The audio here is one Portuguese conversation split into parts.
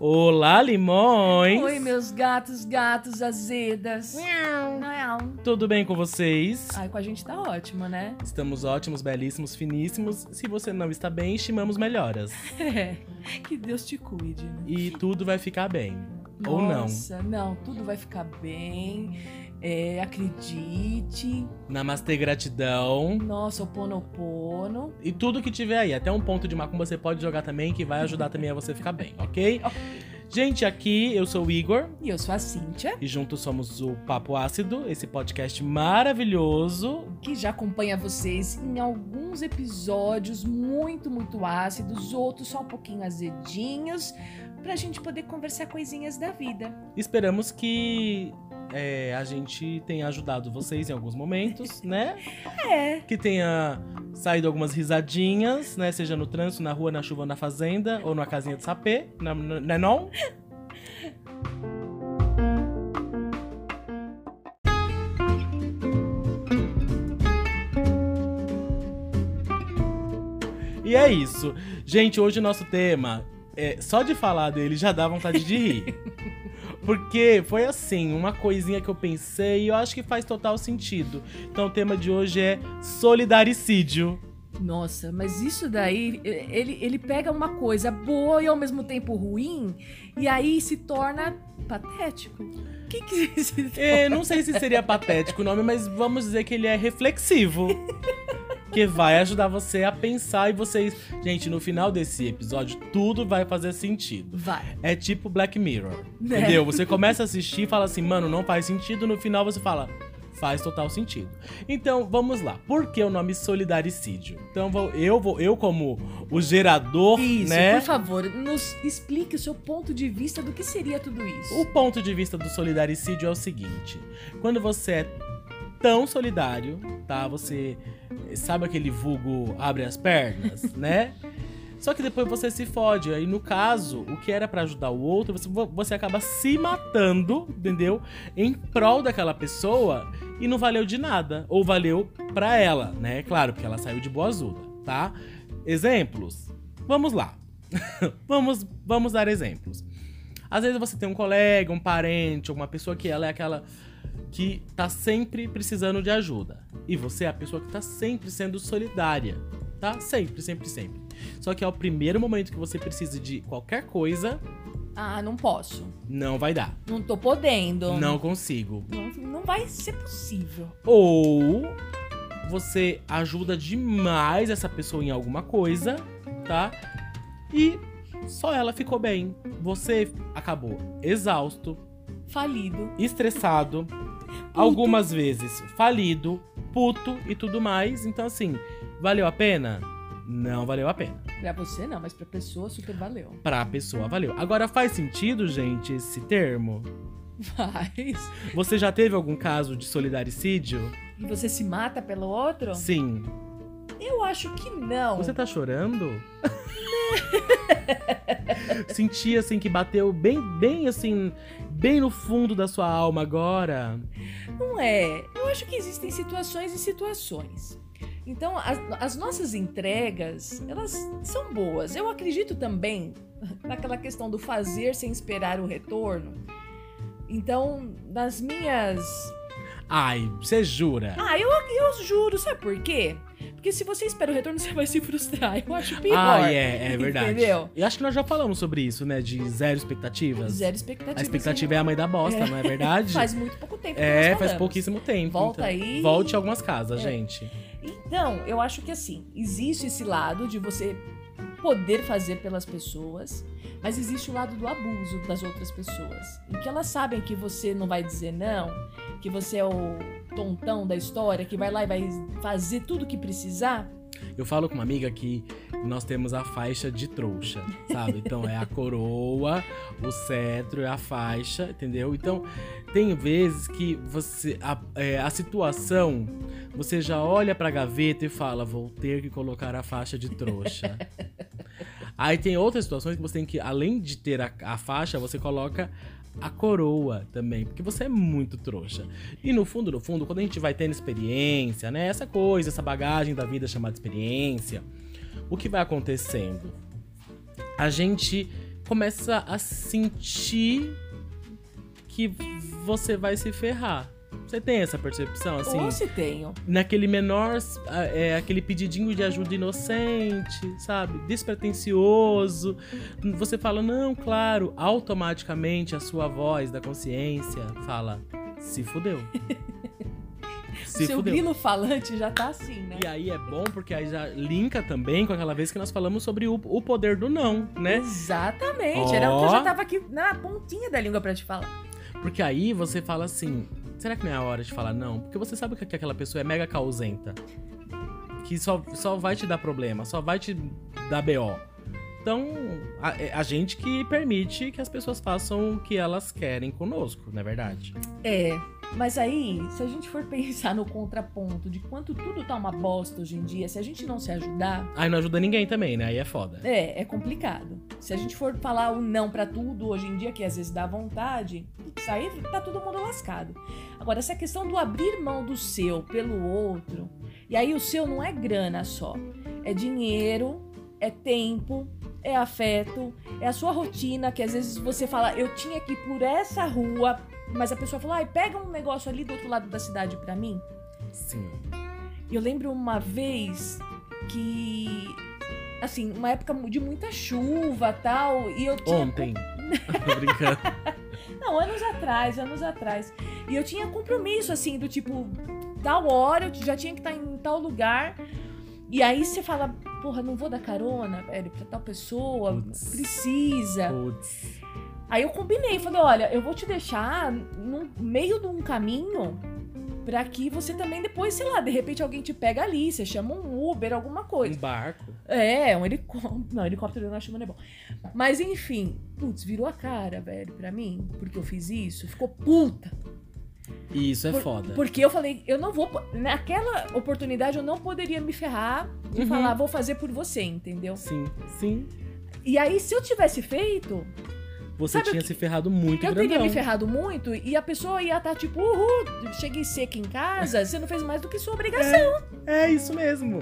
Olá, limões! Oi, meus gatos, gatos azedas. Miau. Tudo bem com vocês? Ai, com a gente tá ótimo, né? Estamos ótimos, belíssimos, finíssimos. Se você não está bem, estimamos melhoras. É. Que Deus te cuide. né? E tudo vai ficar bem. Ou não. Nossa, não, tudo vai ficar bem. É, acredite. Namastê, gratidão. Nossa, o ponopono. E tudo que tiver aí. Até um ponto de macumba você pode jogar também, que vai ajudar também a você ficar bem, ok? Gente, aqui eu sou o Igor. E eu sou a Cíntia, E juntos somos o Papo Ácido, esse podcast maravilhoso. que já acompanha vocês em alguns episódios muito, muito ácidos, outros só um pouquinho azedinhos, pra gente poder conversar coisinhas da vida. Esperamos que é, a gente tenha ajudado vocês em alguns momentos, né? É. Que tenha saído algumas risadinhas, né? Seja no trânsito, na rua, na chuva, na fazenda ou na casinha de sapê, na- né não? E é isso. Gente, hoje o nosso tema, é, só de falar dele já dá vontade de rir. Porque foi assim, uma coisinha que eu pensei e eu acho que faz total sentido. Então o tema de hoje é solidaricídio. Nossa, mas isso daí, ele, ele pega uma coisa boa e ao mesmo tempo ruim, e aí se torna patético. O que que se torna? É, não sei se seria patético o nome, mas vamos dizer que ele é reflexivo. Que vai ajudar você a pensar e vocês. Gente, no final desse episódio, tudo vai fazer sentido. Vai. É tipo Black Mirror. Né? Entendeu? Você começa a assistir e fala assim, mano, não faz sentido. No final você fala, faz total sentido. Então, vamos lá. Por que o nome solidaricídio? Então, vou- eu vou, eu como o gerador, Isso, né? por favor, nos explique o seu ponto de vista do que seria tudo isso. O ponto de vista do solidaricídio é o seguinte: quando você é tão solidário, tá? Você sabe aquele vulgo abre as pernas, né? Só que depois você se fode. Aí, no caso, o que era pra ajudar o outro, você, você acaba se matando, entendeu? Em prol daquela pessoa e não valeu de nada. Ou valeu pra ela, né? Claro, porque ela saiu de boa azuda, tá? Exemplos. Vamos lá. vamos, vamos dar exemplos. Às vezes você tem um colega, um parente, alguma pessoa que ela é aquela que tá sempre precisando de ajuda. E você é a pessoa que tá sempre sendo solidária, tá? Sempre, sempre, sempre. Só que ao primeiro momento que você precisa de qualquer coisa, Ah, não posso. não vai dar. Não tô podendo. Não consigo. Não, não vai ser possível. Ou você ajuda demais essa pessoa em alguma coisa, tá? E só ela ficou bem. Você acabou exausto, Falido. estressado, algumas vezes falido, puto e tudo mais. Então, assim, valeu a pena? Não valeu a pena. Pra você não, mas pra pessoa super valeu. Pra pessoa, valeu. Agora, faz sentido, gente, esse termo? Faz. Você já teve algum caso de solidaricídio? E você se mata pelo outro? Sim. Eu acho que não. Você tá chorando? Senti, assim, que bateu bem, bem, assim, bem no fundo da sua alma agora. Não é. Eu acho que existem situações e situações. Então, as, as nossas entregas, elas são boas. Eu acredito também naquela questão do fazer sem esperar o retorno. Então, nas minhas. Ai, você jura? Ah, eu, eu juro, sabe por quê? Porque se você espera o retorno, você vai se frustrar. Eu acho pior. Ah, é, é verdade. Entendeu? E acho que nós já falamos sobre isso, né? De zero expectativas. Zero expectativa. A expectativa é a mãe da bosta, não é verdade? Faz muito pouco tempo que É, faz pouquíssimo tempo. Volta então. aí. Volte a algumas casas, É. gente. Então, eu acho que assim, existe esse lado de você poder fazer pelas pessoas, mas existe o lado do abuso das outras pessoas. Em que elas sabem que você não vai dizer não, que você é o tontão da história, que vai lá e vai fazer tudo o que precisar. Eu falo com uma amiga que nós temos a faixa de trouxa, sabe? Então é a coroa, o cetro é a faixa, entendeu? Então tem vezes que você a, é, a situação você já olha pra gaveta e fala vou ter que colocar a faixa de trouxa. Aí tem outras situações que você tem que além de ter a, a faixa você coloca a coroa também, porque você é muito trouxa. E no fundo, no fundo, quando a gente vai tendo experiência, né? Essa coisa, essa bagagem da vida chamada experiência, o que vai acontecendo? A gente começa a sentir que você vai se ferrar. Você tem essa percepção, assim? Ou se tenho. Naquele menor, é, aquele pedidinho de ajuda inocente, sabe? Despretensioso. Você fala, não, claro, automaticamente a sua voz da consciência fala, se fudeu. Se Seu fudeu. grilo falante já tá assim, né? E aí é bom porque aí já linka também com aquela vez que nós falamos sobre o, o poder do não, né? Exatamente. Oh. Era o que eu já tava aqui na pontinha da língua para te falar. Porque aí você fala assim: será que não é a hora de falar não? Porque você sabe que aquela pessoa é mega causenta. Que só, só vai te dar problema, só vai te dar BO. Então, a, é a, gente que permite que as pessoas façam o que elas querem conosco, não é verdade? É. Mas aí, se a gente for pensar no contraponto de quanto tudo tá uma bosta hoje em dia, se a gente não se ajudar. Aí não ajuda ninguém também, né? Aí é foda. É, é complicado. Se a gente for falar o não para tudo hoje em dia, que às vezes dá vontade, isso aí tá todo mundo lascado. Agora, essa questão do abrir mão do seu pelo outro, e aí o seu não é grana só, é dinheiro, é tempo, é afeto, é a sua rotina, que às vezes você fala, eu tinha que ir por essa rua mas a pessoa falou, ai, pega um negócio ali do outro lado da cidade para mim. Sim. Eu lembro uma vez que. Assim, uma época de muita chuva tal. E eu tinha. Ontem. Brincando. Não, anos atrás, anos atrás. E eu tinha compromisso, assim, do tipo, tal hora, eu já tinha que estar em tal lugar. E aí você fala, porra, não vou dar carona, velho, pra tal pessoa, Puts. precisa. Putz. Aí eu combinei, falei, olha, eu vou te deixar no meio de um caminho para que você também depois, sei lá, de repente alguém te pega ali, você chama um Uber, alguma coisa. Um barco. É, um helicóptero. Não, helicóptero eu não acho é bom. Mas enfim, putz, virou a cara, velho, pra mim, porque eu fiz isso. Ficou puta. Isso é Por, foda. Porque eu falei, eu não vou. Naquela oportunidade eu não poderia me ferrar e uhum. falar, vou fazer por você, entendeu? Sim, sim. E aí, se eu tivesse feito, você tinha se ferrado muito Eu grandão. teria me ferrado muito e a pessoa ia estar tá, tipo, uhul, cheguei seca em casa, você não fez mais do que sua obrigação. É, é isso mesmo.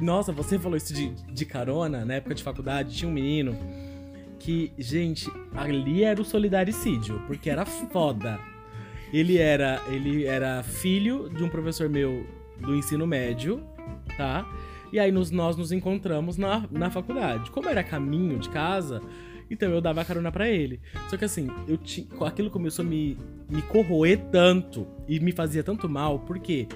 Nossa, você falou isso de, de carona, na época de faculdade, tinha um menino que, gente, ali era o solidaricídio, porque era foda. Ele era, ele era filho de um professor meu do ensino médio, tá? E aí nos, nós nos encontramos na, na faculdade. Como era caminho de casa, então eu dava carona para ele. Só que assim, eu tinha, aquilo começou a me, me corroer tanto e me fazia tanto mal, porque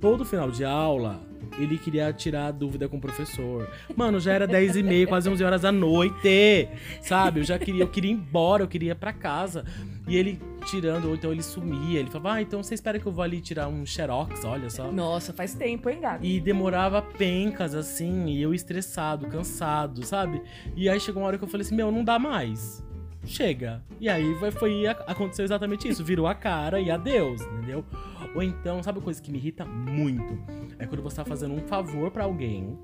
todo final de aula ele queria tirar dúvida com o professor. Mano, já era 10 e meia, quase 11 horas da noite, sabe? Eu já queria, eu queria ir embora, eu queria ir pra casa. E ele tirando, ou então ele sumia. Ele falava, ah, então você espera que eu vou ali tirar um xerox, olha só. Nossa, faz tempo, hein, gato? E demorava pencas, assim, e eu estressado, cansado, sabe? E aí chegou uma hora que eu falei assim, meu, não dá mais. Chega. E aí foi, foi aconteceu exatamente isso. Virou a cara e adeus, entendeu? Ou então, sabe uma coisa que me irrita muito? É quando você tá fazendo um favor para alguém,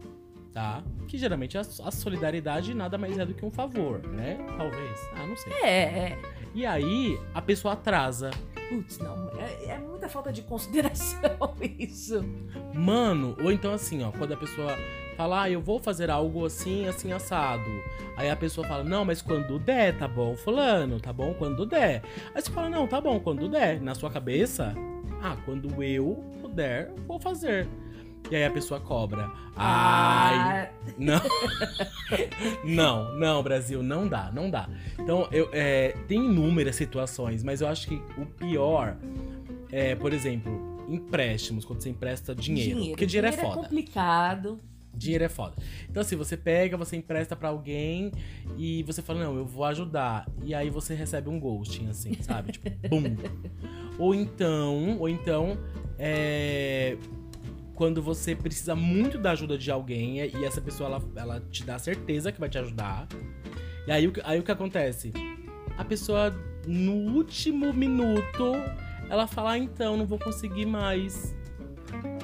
tá? Que geralmente a, a, solidariedade nada mais é do que um favor, né? Talvez. Ah, não sei. É, é. E aí, a pessoa atrasa. Putz, não. É, é muita falta de consideração isso. Mano, ou então assim, ó, quando a pessoa fala, ah, eu vou fazer algo assim, assim, assado. Aí a pessoa fala, não, mas quando der, tá bom, fulano, tá bom, quando der. Aí você fala, não, tá bom, quando der. Na sua cabeça, ah, quando eu puder, vou fazer. E aí a pessoa cobra. Ai. Ah. Não. não, não, Brasil, não dá, não dá. Então, eu, é, tem inúmeras situações, mas eu acho que o pior é, por exemplo, empréstimos, quando você empresta dinheiro. dinheiro porque dinheiro, é dinheiro é foda. É complicado. Dinheiro é foda. Então, assim, você pega, você empresta para alguém e você fala, não, eu vou ajudar. E aí você recebe um ghosting, assim, sabe? tipo, bum. Ou então, ou então, é, quando você precisa muito da ajuda de alguém e essa pessoa ela, ela te dá certeza que vai te ajudar. E aí, aí o que acontece? A pessoa, no último minuto, ela fala: ah, então, não vou conseguir mais.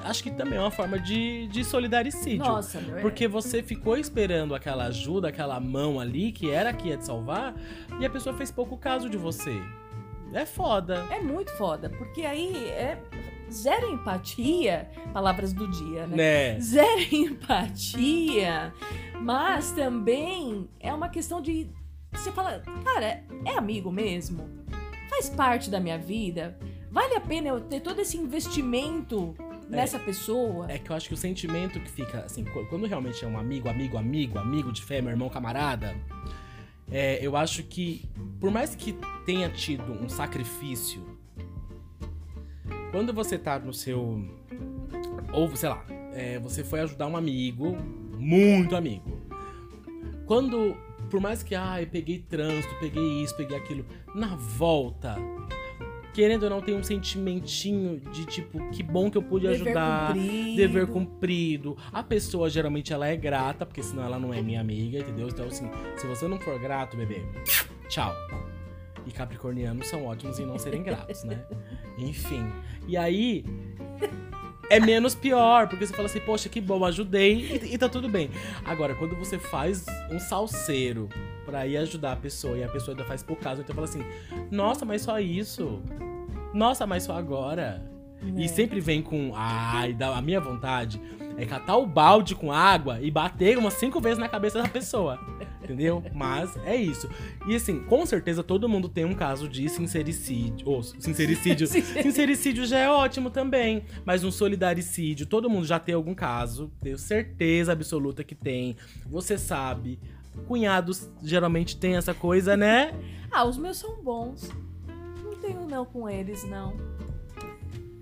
Acho que também é uma forma de, de solidaricídio. Nossa, meu é. Porque você ficou esperando aquela ajuda, aquela mão ali, que era que ia te salvar, e a pessoa fez pouco caso de você. É foda. É muito foda, porque aí é zero empatia, palavras do dia, né? Né? Zero empatia, mas também é uma questão de você fala, cara, é amigo mesmo? Faz parte da minha vida? Vale a pena eu ter todo esse investimento nessa pessoa? É que eu acho que o sentimento que fica, assim, qu- quando realmente é um amigo, amigo, amigo, amigo de fé, meu irmão, camarada, é, eu acho que, por mais que tenha tido um sacrifício, quando você tá no seu. Ou, sei lá, é, você foi ajudar um amigo, muito amigo. Quando, por mais que, ai, peguei trânsito, peguei isso, peguei aquilo, na volta, querendo ou não, tem um sentimentinho de tipo, que bom que eu pude Dever ajudar. cumprido. Dever cumprido. A pessoa geralmente ela é grata, porque senão ela não é minha amiga, entendeu? Então, assim, se você não for grato, bebê, tchau. E capricornianos são ótimos em não serem gratos, né? Enfim. E aí. É menos pior, porque você fala assim, poxa, que bom, ajudei e, e tá tudo bem. Agora, quando você faz um salseiro pra ir ajudar a pessoa e a pessoa ainda faz por caso, então fala assim, nossa, mas só isso? Nossa, mas só agora? É. E sempre vem com. Ai, dá- a minha vontade é catar o balde com água e bater umas cinco vezes na cabeça da pessoa. Entendeu? Mas é isso. E assim, com certeza todo mundo tem um caso de sincericídio. Ou sincericídio. sincericídio já é ótimo também. Mas um solidaricídio, todo mundo já tem algum caso. Tenho certeza absoluta que tem. Você sabe. Cunhados geralmente tem essa coisa, né? Ah, os meus são bons. Não tenho não com eles, não.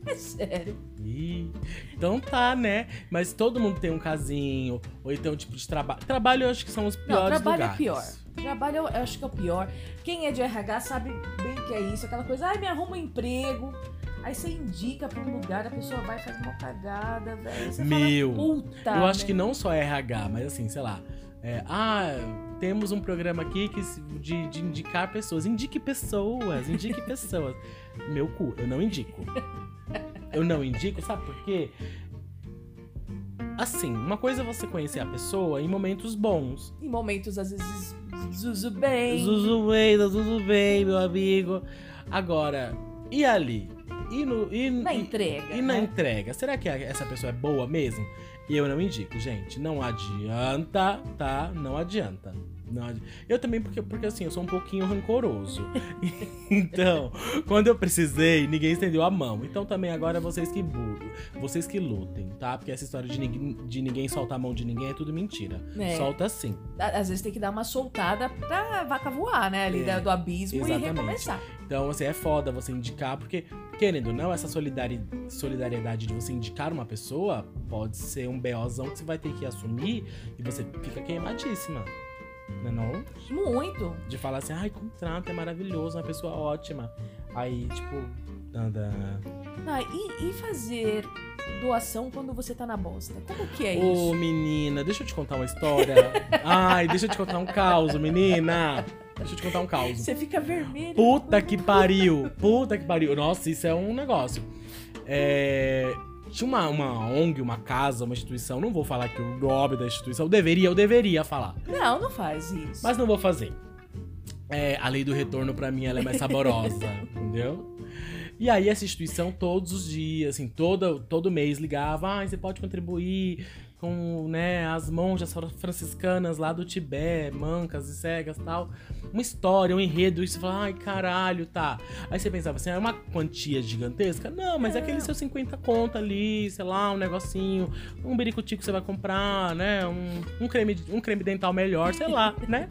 É sério. Ih, então tá, né? Mas todo mundo tem um casinho, ou então tipo de trabalho. Trabalho eu acho que são os Não, piores trabalho lugares. é pior. Trabalho eu acho que é o pior. Quem é de RH sabe bem o que é isso. Aquela coisa, ai, me arruma um emprego. Aí você indica pra um lugar, a pessoa vai e faz uma cagada, velho. Meu, fala, puta. eu acho que não só é RH, mas assim, sei lá. é, ah, temos um programa aqui que de, de indicar pessoas. Indique pessoas, indique pessoas. Meu cu, eu não indico. Eu não indico, sabe por quê? Assim, uma coisa é você conhecer a pessoa em momentos bons. Em momentos, às vezes, zuzu bem. Zuzu bem, tá tudo bem, meu amigo. Agora, e ali? E, no, e, Na e- entrega. E na né? entrega, será que essa pessoa é boa mesmo? E eu não indico, gente. Não adianta, tá? Não adianta. Não Eu também, porque, porque assim, eu sou um pouquinho rancoroso. então, quando eu precisei, ninguém estendeu a mão. Então também agora vocês que bu- vocês que lutem, tá? Porque essa história de ninguém, de ninguém soltar a mão de ninguém é tudo mentira. É. Solta sim. Às vezes tem que dar uma soltada pra vaca voar, né? Ali É, do abismo exatamente. e recomeçar. Então, assim, é foda você indicar, porque, querendo não, essa solidari- solidariedade de você indicar uma pessoa pode ser um BOzão que você vai ter que assumir e você fica queimadíssima. Não é não? Muito. De falar assim, ai, contrato é maravilhoso, uma pessoa ótima. Aí, tipo, anda. Ah, e, e fazer doação quando você tá na bosta? Como que é Ô, isso? menina, deixa eu te contar uma história. ai, deixa eu te contar um caos, menina. Deixa eu te contar um caos. Você fica vermelho. Puta que pariu! Puta que pariu! Nossa, isso é um negócio. É, Tinha uma, uma ONG, uma casa, uma instituição, não vou falar que o nome da instituição, eu deveria, eu deveria falar, Não, não faz isso. mas não vou fazer. É, a lei do retorno, pra mim, ela é mais saborosa, entendeu? E aí, essa instituição, todos os dias, assim, todo, todo mês ligava, ah, você pode contribuir com, né, as monjas franciscanas lá do Tibete, mancas e cegas e tal. Uma história, um enredo, e você fala, ai, caralho, tá. Aí você pensava assim, é uma quantia gigantesca? Não, mas é Não. aquele seu 50 conto ali, sei lá, um negocinho, um biricutico que você vai comprar, né, um, um, creme, um creme dental melhor, sei lá, né?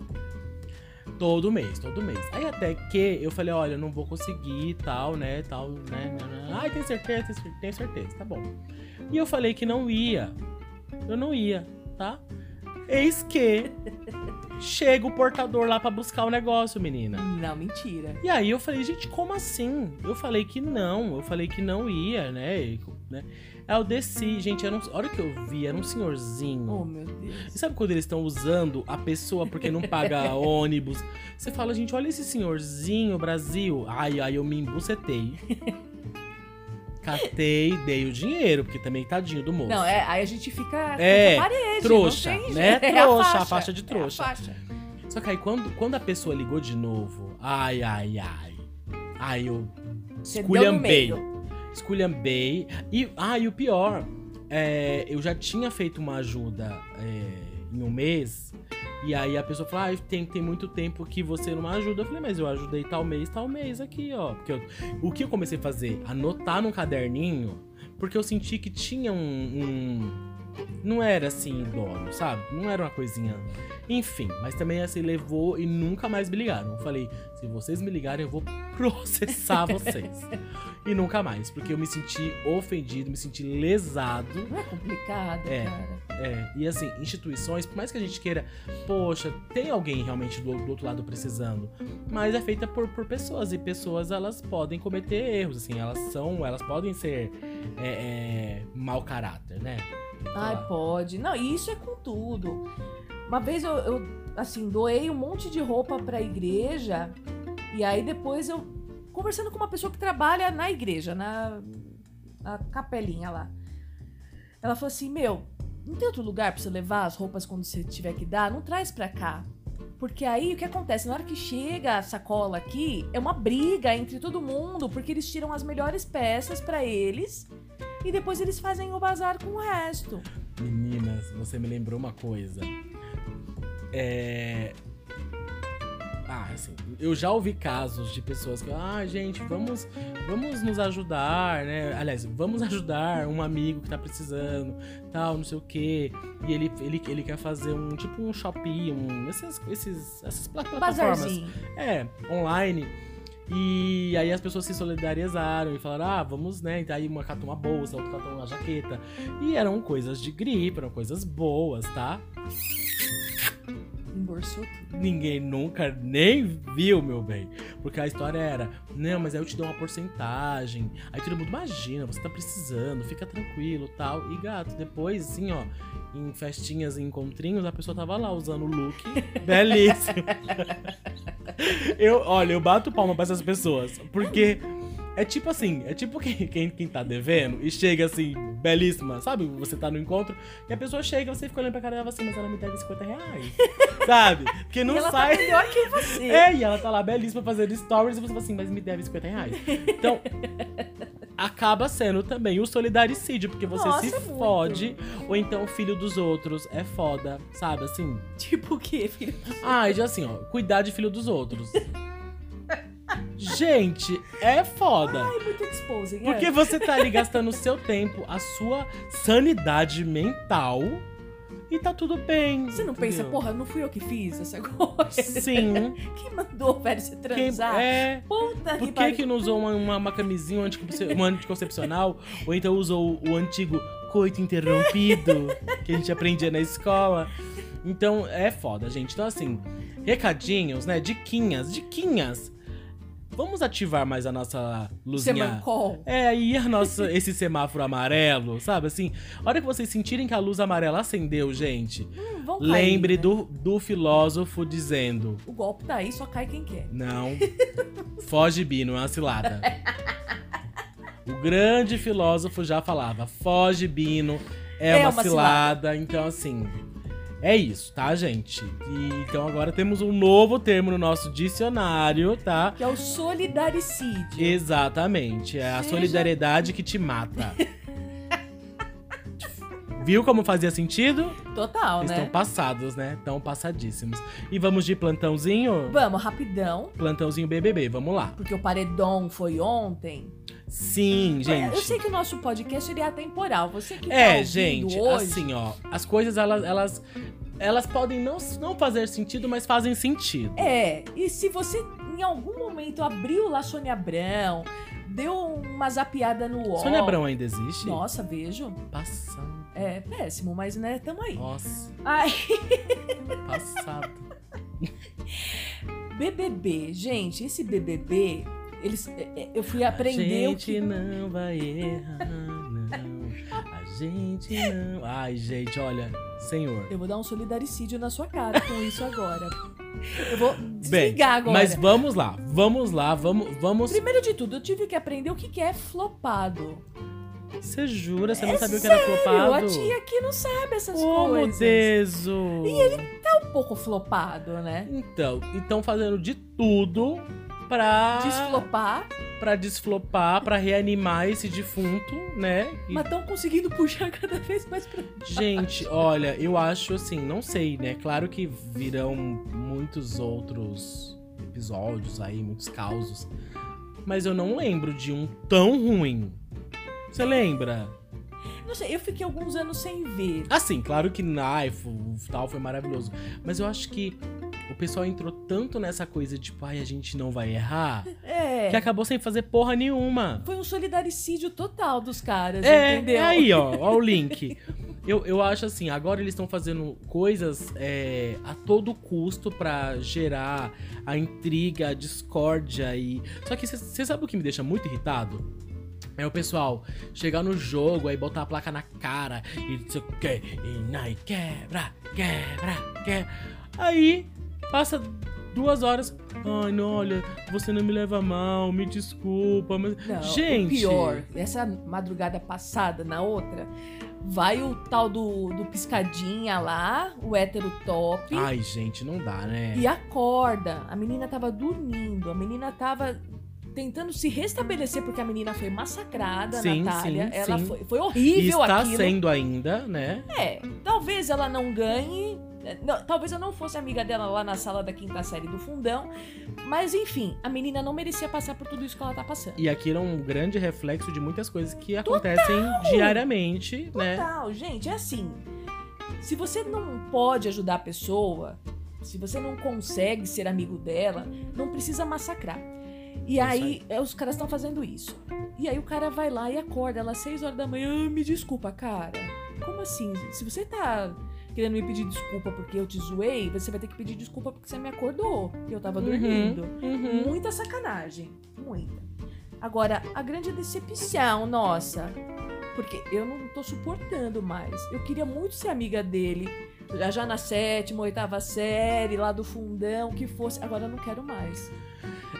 Todo mês, todo mês. Aí até que eu falei, olha, não vou conseguir tal, né, tal, né, né, né. Ai, tem certeza, tem cer- tem certeza, tá bom. E eu falei que não ia. Eu não ia, tá? Eis que chega o portador lá pra buscar o negócio, menina. Não, mentira. E aí eu falei, gente, como assim? Eu falei que não, eu falei que não ia, né? E, né? Aí eu desci, gente, era um, a hora que eu vi, era um senhorzinho. Oh, meu Deus. E sabe quando eles estão usando a pessoa porque não paga ônibus? Você fala, gente, olha esse senhorzinho, Brasil. Ai, ai, eu me embucetei. Catei, dei o dinheiro, porque também tadinho do moço. Não, é, aí a gente fica É, a parede. trouxa, né? jeito. Trouxa, a faixa de é a trouxa. faixa. Só que aí quando, quando a pessoa ligou de novo, ai, ai, ai. Aí eu esculhambei. Esculhambei. E, ah, e o pior, é, eu já tinha feito uma ajuda é, em um mês. E aí a pessoa falou: ah, tem, tem muito tempo que você não ajuda. Eu falei, mas eu ajudei tal mês, tal mês aqui, ó. Porque eu- o que eu comecei a fazer? Anotar num caderninho, porque eu senti que tinha um. um- não era assim, dono, sabe? Não era uma coisinha. Enfim, mas também assim levou e nunca mais me ligaram. Eu falei, se vocês me ligarem, eu vou processar vocês. e nunca mais, porque eu me senti ofendido, me senti lesado. Não é complicado, É. cara. É, e assim, instituições, por mais que a gente queira, poxa, tem alguém realmente do, do outro lado precisando, mas é feita por, por pessoas, e pessoas elas podem cometer erros, assim, elas são, elas podem ser é, é, mau caráter, né? Ai, Claro. pode. Não, e isso é com tudo. Uma vez eu, eu, assim, doei um monte de roupa pra igreja. E aí depois eu, conversando com uma pessoa que trabalha na igreja, na, na capelinha lá. Ela falou assim: Meu, não tem outro lugar pra você levar as roupas quando você tiver que dar? Não traz pra cá. Porque aí o que acontece? Na hora que chega a sacola aqui, é uma briga entre todo mundo, porque eles tiram as melhores peças pra eles e depois eles fazem o bazar com o resto. Meninas, você me lembrou uma coisa. É. Ah, assim, eu já ouvi casos de pessoas que, ah, gente, vamos, vamos nos ajudar, né? Aliás, vamos ajudar um amigo que tá precisando, tal, não sei o quê. E ele, ele, ele quer fazer um, tipo um Shopee, um, esses, esses, essas pla- plataformas. Bazarzinho. É, online. E aí as pessoas se solidarizaram e falaram, ah, vamos, né? Aí uma catou uma bolsa, outra catou uma jaqueta. E eram coisas de gripe, eram coisas boas, tá? Embolsou tudo. Ninguém nunca nem viu, meu bem. Porque a história era, não, mas aí eu te dou uma porcentagem. Aí todo mundo, imagina, você tá precisando, fica tranquilo tal. E gato, depois, assim, ó, em festinhas e encontrinhos, a pessoa tava lá usando o look belíssimo. eu, olha, eu bato palma pra essas pessoas. Porque é tipo assim, é tipo quem, quem, quem tá devendo e chega assim, belíssima, sabe? Você tá no encontro e a pessoa chega, você fica olhando pra cara dela assim, mas ela me deve 50 reais. sabe? Porque não e ela sai. tá melhor que você. É, e ela tá lá belíssima fazendo stories e você fala assim, mas me deve 50 reais. Então, acaba sendo também o solidaricídio, porque você Nossa, se é muito. fode, ou então o filho dos outros é foda, sabe? Assim. Tipo o quê, filho? Ah, e já assim, ó, cuidar de filho dos outros. Gente, é foda. É muito exposing, Porque é. você tá ali gastando o seu tempo, a sua sanidade mental e tá tudo bem. Você não pensa, entendeu? porra, não fui eu que fiz essa coisa? Sim. Quem mandou, velho, você Quem, transar? é. Puta Por que que, não usou uma, uma, uma camisinha, um anticonce- um anticoncepcional? ou então usou o, o antigo coito interrompido que a gente aprendia na escola? Então é foda, gente. Então, assim, recadinhos, né? Diquinhas, diquinhas. Vamos ativar mais a nossa luzinha. Semancol. É, aí a nossa, esse semáforo amarelo, sabe? Assim, a hora que vocês sentirem que a luz amarela acendeu, gente, Hum, vão cair, lembre né? do, do filósofo dizendo: O golpe tá aí, só cai quem quer. Não, foge bi, não é uma cilada. O grande filósofo já falava: foge bino, é, É uma, uma cilada. Então, assim, é isso, tá, gente? E, então agora temos um novo termo no nosso dicionário, tá? Que é o solidaricídio. Exatamente, é a Seja- solidariedade que te mata. Viu como fazia sentido? Total, Estão né? passados, né? Estão passadíssimos. E vamos de plantãozinho? Vamos, rapidão. Plantãozinho BBB, vamos lá. Porque o paredão foi ontem. Sim, gente. Eu sei que o nosso podcast ele é atemporal. Você que tá É, ouvindo gente, hoje, assim, ó, as coisas elas elas elas podem não, não fazer sentido, mas fazem sentido. É, e se você em algum momento abriu lá Sônia Abrão, deu uma zapiada no UOL. Sônia Abrão ainda existe? Nossa, vejo. Passado. É péssimo, mas né, tamo aí. Nossa, Ai, passado. BBB, gente, esse BBB, eles, é, é, eu fui aprender a gente que... não vai errar, não. A gente não. Ai, gente, olha, senhor. Eu vou dar um solidaricídio na sua cara com isso agora. Eu vou Bem, desligar agora. mas vamos lá, vamos lá, vamos, vamos. Primeiro de tudo, eu tive que aprender o que é flopado. Você jura? Você não É sabia o que era flopado? A tia aqui não sabe essas Ô, coisas. Deso! E ele tá um pouco flopado, né? Então, estão fazendo de tudo pra. Desflopar, Pra desflopar, pra reanimar esse defunto, né? E- mas estão conseguindo puxar cada vez mais pra. Gente, olha, eu acho assim, não sei, né? Claro que virão muitos outros episódios aí, muitos causos. Mas eu não lembro de um tão ruim. Você lembra? Não sei, eu fiquei alguns anos sem ver. Assim, claro que Knife, o tal foi maravilhoso. Mas eu acho que o pessoal entrou tanto nessa coisa de, tipo, ai, a gente não vai errar, É. que acabou sem fazer porra nenhuma. Foi um solidaricídio total dos caras, É, entendeu? é aí, ó, ó o link. Eu, eu acho assim, agora eles estão fazendo coisas é, a todo custo pra gerar a intriga, a discórdia e. Só que você sabe o que me deixa muito irritado? É o pessoal chegar no jogo, aí botar a placa na cara e não sei o que, e quebra, quebra, quebra. Aí passa duas horas. Ai, não, olha, você não me leva mal, me desculpa, mas. Não, Gente! o pior, essa madrugada passada, na outra, vai o tal do, do piscadinha lá, o hétero top, Ai, gente, não dá, né? e acorda. A menina tava dormindo, a menina tava tentando se restabelecer porque a menina foi massacrada, Sim, Natália. sim, ela sim. Foi, foi E horrível está aquilo. sendo ainda, né? É, talvez ela não ganhe. Não, talvez eu não fosse amiga dela lá na sala da quinta série do fundão. Mas enfim, a menina não merecia passar por tudo isso que ela tá passando. E aqui era um grande reflexo de muitas coisas que acontecem diariamente, né? Total, gente, é assim. Se você não pode ajudar a pessoa, se você não consegue ser amigo dela, não precisa massacrar. E É aí, é, os caras estão fazendo isso. E aí o cara vai lá e acorda ela às 6 horas da manhã. "Ah, me desculpa, cara. Como assim? Se você tá querendo me pedir desculpa porque eu te zoei, você vai ter que pedir desculpa porque você me acordou. E eu tava Uhum, dormindo. uhum. Muita sacanagem. Muita. Agora, a grande decepção, nossa. Porque eu não tô suportando mais. Eu queria muito ser amiga dele. Já, já na sétima, oitava série, lá do fundão, que fosse. Agora eu não quero mais.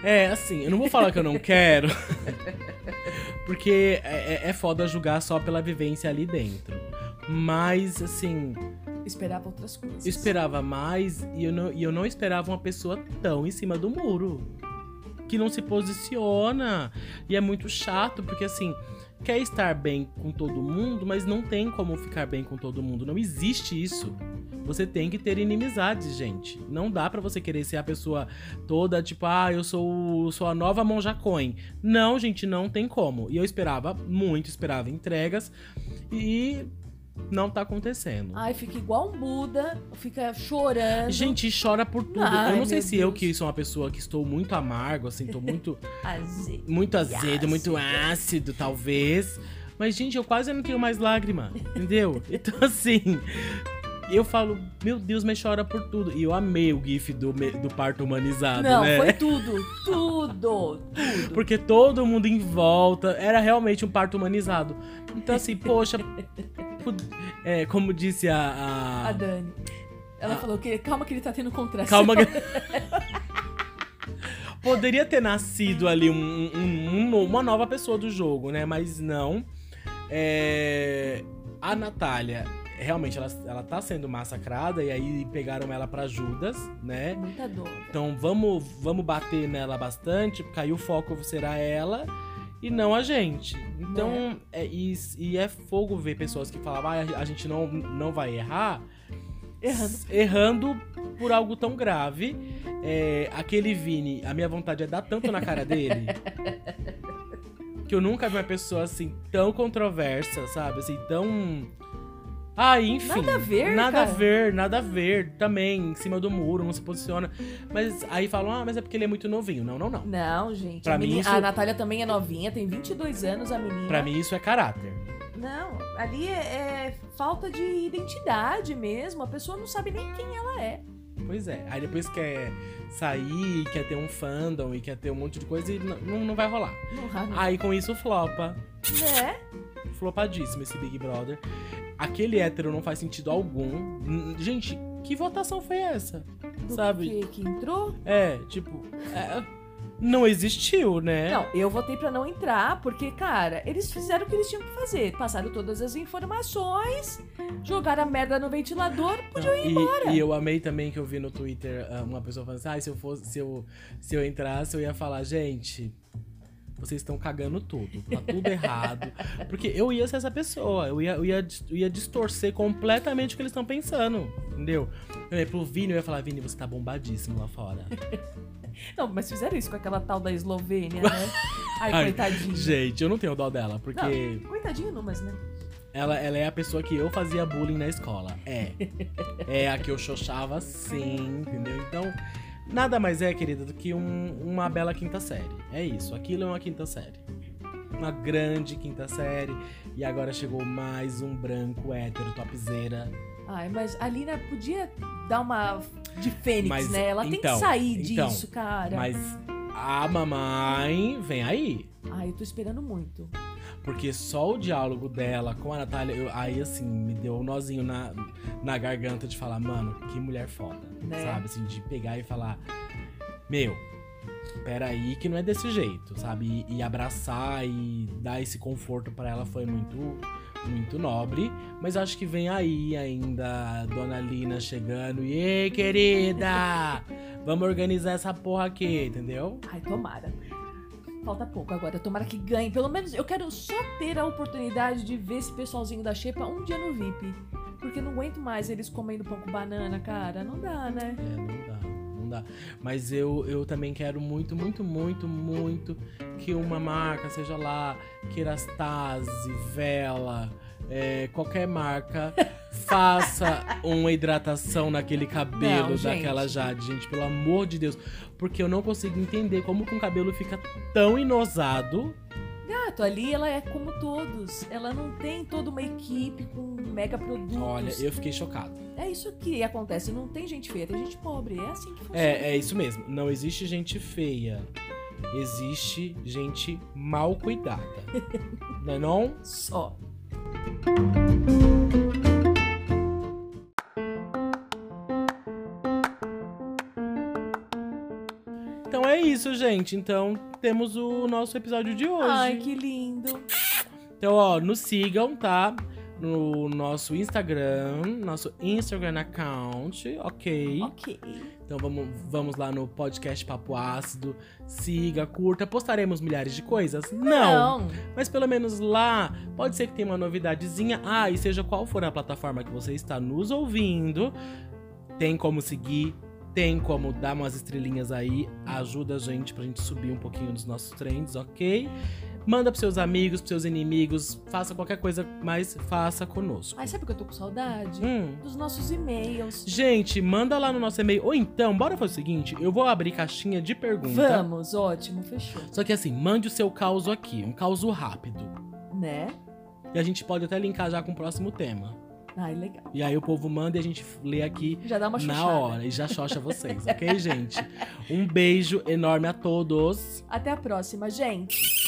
É, assim, eu não vou falar que eu não quero, porque é, é- é foda julgar só pela vivência ali dentro. Mas, assim, Esperava outras coisas. eu esperava mais e eu, não, e eu não esperava uma pessoa tão em cima do muro. Que não se posiciona. E é muito chato, porque assim, quer estar bem com todo mundo, mas não tem como ficar bem com todo mundo. Não existe isso. Você tem que ter inimizades, gente. Não dá pra você querer ser a pessoa toda, tipo, ah, eu sou, sou a nova Monja Coin. Não, gente, não tem como. E eu esperava muito, esperava entregas. E não tá acontecendo. Ai, fica igual um Buda, fica chorando. Gente, chora por tudo. Ai, eu não sei se eu Deus. que sou uma pessoa que estou muito amargo, assim, tô muito, Azedo. muito azedo, ácido. muito ácido, talvez. Mas, gente, eu quase não tenho mais lágrima, entendeu? Então, assim, eu falo, meu Deus, mas chora por tudo. E eu amei o gif do, do parto humanizado, Não, né? foi tudo. Tudo. Tudo. Porque todo mundo em volta era realmente um parto humanizado. Então, assim, poxa, pu- é, como disse a. a- A Dani. Ela falou que calma que ele tá tendo contração. Calma. que- Poderia ter nascido ali um- um- um- uma nova pessoa do jogo, né? Mas não. É, A Natália, realmente, ela, ela tá sendo massacrada. E aí pegaram ela pra Judas, né? Muita dor. Então vamos, vamos bater nela bastante, porque aí o foco será ela e não a gente. Então, é, e, e é fogo ver pessoas que falavam, ah, a gente não, não vai errar, Errando. errando por algo tão grave. É, aquele Vini, a minha vontade é dar tanto na cara dele. que eu nunca vi uma pessoa assim tão controversa, sabe? Assim, tão. Ah, enfim. Nada a ver, Nada cara. a ver, nada a ver. Também, em cima do muro, não se posiciona. Mas aí falam, ah, mas é porque ele é muito novinho. Não, não, não. Não, gente. Pra a, mim, menina- isso- a Natália também é novinha, tem 22 anos a menina. Pra mim, isso é caráter. Não, ali é, é falta de identidade mesmo. A pessoa não sabe nem quem ela é. Pois é. Aí depois quer sair, quer ter um fandom e quer ter um monte de coisa e não, não vai rolar. Não, não. Aí com isso flopa. Né? Flopadíssimo esse Big Brother. Aquele hétero não faz sentido algum. Gente, que votação foi essa? Do Sabe? que, que entrou? É, tipo. é, Não existiu, né? Não, eu votei pra não entrar, porque, cara, eles fizeram o que eles tinham que fazer. Passaram todas as informações, jogaram a merda no ventilador, podiam ir E, embora. e eu amei também que eu vi no Twitter ah, uma pessoa falando assim: ah, se eu fosse, se eu, se eu entrasse, eu ia falar, gente. Vocês estão cagando tudo, tá tudo errado. Porque eu ia ser essa pessoa, eu ia, eu ia, eu ia distorcer completamente o que eles estão pensando, entendeu? Por exemplo, o Vini, eu ia falar, Vini, você tá bombadíssimo lá fora. Não, mas fizeram isso com aquela tal da Eslovênia, né? Ai, Ai, coitadinha. Gente, eu não tenho dó dela, porque Não, coitadinha não, mas né? ela, ela é a pessoa que eu fazia bullying na escola. É. É a que eu xoxava sim, entendeu? Então, nada mais é, querida, do que um- uma bela quinta série. É isso, aquilo é uma quinta série. Uma grande quinta série. E agora chegou mais um branco hétero topzera. Ai, mas a Lina podia dar uma de fênix, Mas, né? Ela tem que então, sair então, disso, cara. Mas a mamãe vem aí. Ai, eu tô esperando muito. Porque só o diálogo dela com a Natália, eu- aí assim, me deu um nozinho na, na garganta de falar, mano, que mulher foda. Né? Sabe? Assim, de pegar e falar, meu, peraí que não é desse jeito, sabe? E, e abraçar e dar esse conforto pra ela foi muito, muito nobre. Mas acho que vem aí ainda a Dona Lina chegando. E ei, querida! Vamos organizar essa porra aqui, entendeu? Ai, tomara. Falta pouco agora. Tomara que ganhe. Pelo menos eu quero só ter a oportunidade de ver esse pessoalzinho da Xepa um dia no VIP. Porque não aguento mais eles comendo pão com banana, cara. Não dá, né? É, não dá, não dá. Mas eu, eu também quero muito, muito, muito, muito que uma marca, seja lá Kerastase, Vela, é, qualquer marca, faça uma hidratação naquele cabelo Não, daquela Jade, gente, pelo amor de Deus. Porque eu não consigo entender como que um cabelo fica tão inosado. Gato, ali ela é como todos. Ela não tem toda uma equipe com mega produtos. Olha, eu fiquei chocado. É isso que acontece. Não tem gente feia, tem gente pobre. É assim que funciona. É, é isso mesmo. Não existe gente feia. Existe gente mal cuidada. não é não? Só. Isso, gente. Então temos o nosso episódio de hoje. Ai, que lindo. Então, ó, nos sigam, tá? No nosso Instagram, nosso Instagram account, ok? Ok. Então vamos, vamos lá no podcast Papo Ácido. Siga, curta. Postaremos milhares de coisas? Não. Mas pelo menos lá, pode ser que tenha uma novidadezinha. Ah, e seja qual for a plataforma que você está nos ouvindo, tem como seguir, tem como dar umas estrelinhas aí. Ajuda a gente pra gente subir um pouquinho nos nossos trends, ok? Manda pros seus amigos, pros seus inimigos, faça qualquer coisa, mas faça conosco. Ai, sabe o que eu tô com saudade? Hum. Dos nossos e-mails. Gente, manda lá no nosso e-mail. Ou então, bora fazer o seguinte: eu vou abrir caixinha de pergunta. Vamos, ótimo, fechou. Só que assim, mande o seu caos aqui, um caos rápido. Né? E a gente pode até linkar já com o próximo tema. Ai, legal. E aí o povo manda e a gente lê aqui Já dá uma na hora e já xoxa vocês, ok, gente? Um beijo enorme a todos. Até a próxima, gente.